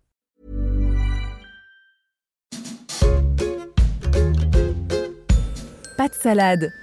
Pas de salade.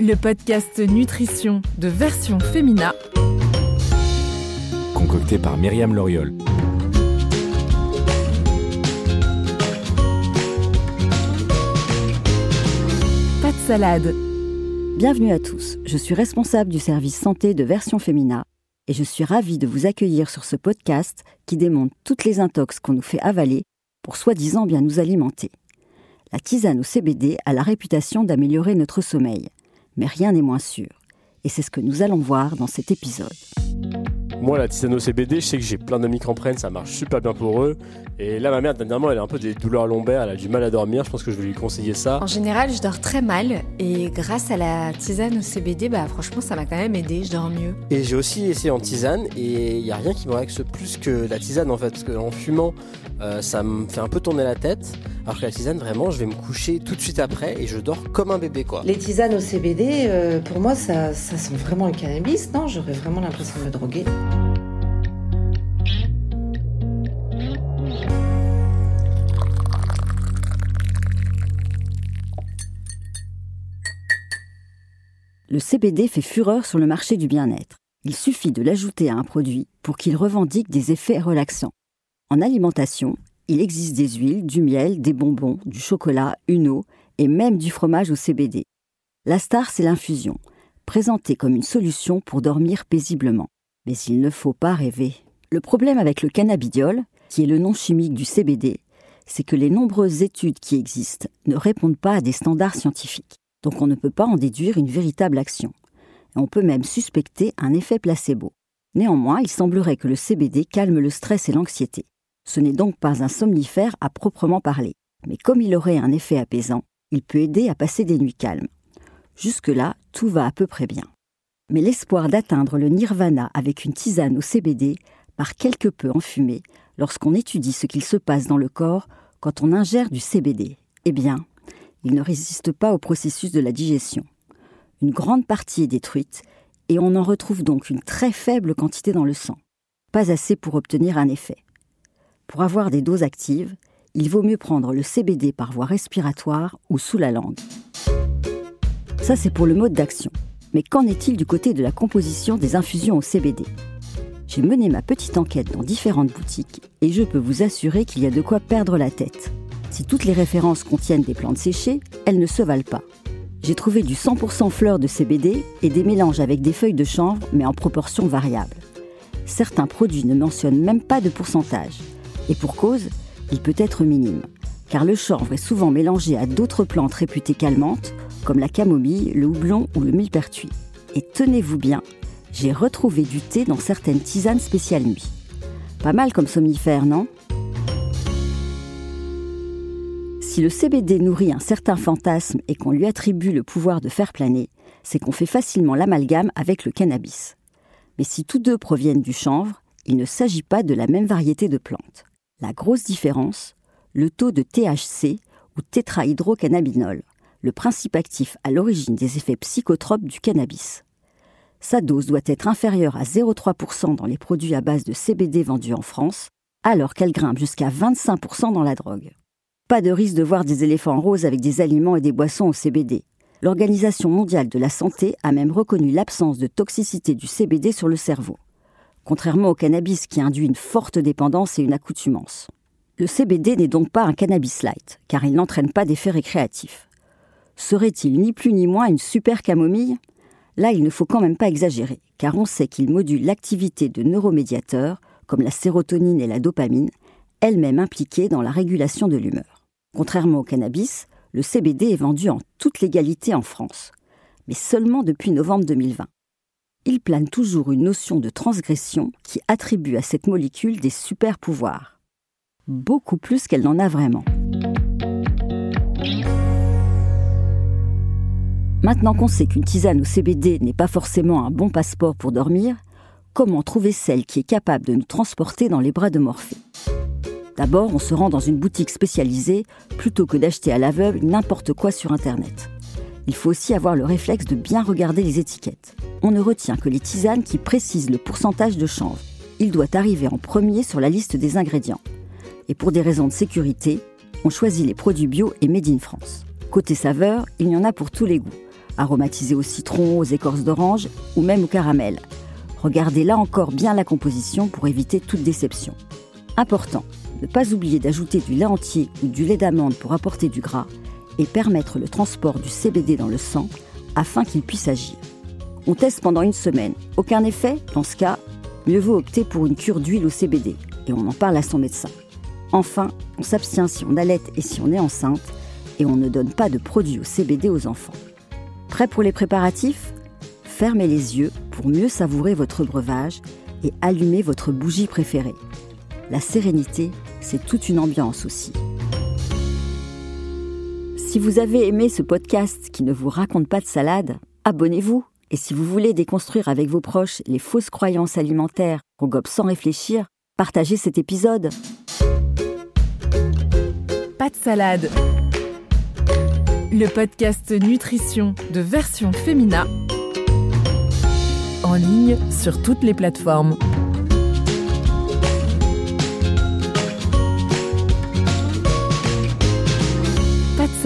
Le podcast nutrition de version féminin. Concocté par Myriam Loriol. Pas de salade. Bienvenue à tous, je suis responsable du service santé de Version Femina et je suis ravie de vous accueillir sur ce podcast qui démonte toutes les intox qu'on nous fait avaler pour soi-disant bien nous alimenter. La tisane au CBD a la réputation d'améliorer notre sommeil, mais rien n'est moins sûr. Et c'est ce que nous allons voir dans cet épisode. Moi, la tisane au CBD, je sais que j'ai plein d'amis qui en prennent, ça marche super bien pour eux. Et là, ma mère, dernièrement, elle a un peu des douleurs lombaires, elle a du mal à dormir. Je pense que je vais lui conseiller ça. En général, je dors très mal et grâce à la tisane au CBD, bah franchement, ça m'a quand même aidé, je dors mieux. Et j'ai aussi essayé en tisane et il n'y a rien qui me relaxe plus que la tisane en fait, parce qu'en fumant, euh, ça me fait un peu tourner la tête. Alors que la tisane, vraiment, je vais me coucher tout de suite après et je dors comme un bébé quoi. Les tisanes au CBD, euh, pour moi, ça, ça sent vraiment le cannabis, non? J'aurais vraiment l'impression de me droguer. Le CBD fait fureur sur le marché du bien-être. Il suffit de l'ajouter à un produit pour qu'il revendique des effets relaxants. En alimentation, il existe des huiles, du miel, des bonbons, du chocolat, une eau et même du fromage au CBD. La star, c'est l'infusion, présentée comme une solution pour dormir paisiblement. Mais il ne faut pas rêver. Le problème avec le cannabidiol, qui est le nom chimique du CBD, c'est que les nombreuses études qui existent ne répondent pas à des standards scientifiques. Donc on ne peut pas en déduire une véritable action. On peut même suspecter un effet placebo. Néanmoins, il semblerait que le CBD calme le stress et l'anxiété. Ce n'est donc pas un somnifère à proprement parler, mais comme il aurait un effet apaisant, il peut aider à passer des nuits calmes. Jusque-là, tout va à peu près bien. Mais l'espoir d'atteindre le nirvana avec une tisane au CBD part quelque peu en fumée lorsqu'on étudie ce qu'il se passe dans le corps quand on ingère du CBD. Eh bien, il ne résiste pas au processus de la digestion. Une grande partie est détruite et on en retrouve donc une très faible quantité dans le sang. Pas assez pour obtenir un effet. Pour avoir des doses actives, il vaut mieux prendre le CBD par voie respiratoire ou sous la langue. Ça, c'est pour le mode d'action. Mais qu'en est-il du côté de la composition des infusions au CBD J'ai mené ma petite enquête dans différentes boutiques et je peux vous assurer qu'il y a de quoi perdre la tête. Si toutes les références contiennent des plantes séchées, elles ne se valent pas. J'ai trouvé du 100% fleurs de CBD et des mélanges avec des feuilles de chanvre, mais en proportion variable. Certains produits ne mentionnent même pas de pourcentage. Et pour cause, il peut être minime, car le chanvre est souvent mélangé à d'autres plantes réputées calmantes, comme la camomille, le houblon ou le millepertuis. Et tenez-vous bien, j'ai retrouvé du thé dans certaines tisanes spéciales nuit. Pas mal comme somnifère, non? Si le CBD nourrit un certain fantasme et qu'on lui attribue le pouvoir de faire planer, c'est qu'on fait facilement l'amalgame avec le cannabis. Mais si tous deux proviennent du chanvre, il ne s'agit pas de la même variété de plantes. La grosse différence, le taux de THC ou tétrahydrocannabinol, le principe actif à l'origine des effets psychotropes du cannabis. Sa dose doit être inférieure à 0,3% dans les produits à base de CBD vendus en France, alors qu'elle grimpe jusqu'à 25% dans la drogue. Pas de risque de voir des éléphants roses avec des aliments et des boissons au CBD. L'Organisation mondiale de la santé a même reconnu l'absence de toxicité du CBD sur le cerveau, contrairement au cannabis qui induit une forte dépendance et une accoutumance. Le CBD n'est donc pas un cannabis light, car il n'entraîne pas d'effet récréatif. Serait-il ni plus ni moins une super camomille? Là, il ne faut quand même pas exagérer, car on sait qu'il module l'activité de neuromédiateurs, comme la sérotonine et la dopamine, elles-mêmes impliquées dans la régulation de l'humeur. Contrairement au cannabis, le CBD est vendu en toute légalité en France, mais seulement depuis novembre 2020. il plane toujours une notion de transgression qui attribue à cette molécule des super pouvoirs. Beaucoup plus qu'elle n'en a vraiment. Maintenant qu'on sait qu'une tisane au CBD n'est pas forcément un bon passeport pour dormir, comment trouver celle qui est capable de nous transporter dans les bras de Morphée? D'abord, on se rend dans une boutique spécialisée plutôt que d'acheter à l'aveugle n'importe quoi sur Internet. Il faut aussi avoir le réflexe de bien regarder les étiquettes. On ne retient que les tisanes qui précisent le pourcentage de chanvre. Il doit arriver en premier sur la liste des ingrédients. Et pour des raisons de sécurité, on choisit les produits bio et made in France. Côté saveur, il y en a pour tous les goûts aromatisé au citron, aux écorces d'orange ou même au caramel. Regardez là encore bien la composition pour éviter toute déception. Important, ne pas oublier d'ajouter du lait entier ou du lait d'amande pour apporter du gras et permettre le transport du CBD dans le sang afin qu'il puisse agir. On teste pendant une semaine. Aucun effet? Dans ce cas, mieux vaut opter pour une cure d'huile au CBD et on en parle à son médecin. Enfin, on s'abstient si on allait et si on est enceinte et on ne donne pas de produits au CBD aux enfants. Prêt pour les préparatifs? Fermez les yeux pour mieux savourer votre breuvage et allumer votre bougie préférée. La sérénité, c'est toute une ambiance aussi. Si vous avez aimé ce podcast qui ne vous raconte pas de salade, abonnez-vous. Et si vous voulez déconstruire avec vos proches les fausses croyances alimentaires qu'on gobe sans réfléchir, partagez cet épisode. Pas de salade le podcast Nutrition de version Femina, en ligne sur toutes les plateformes.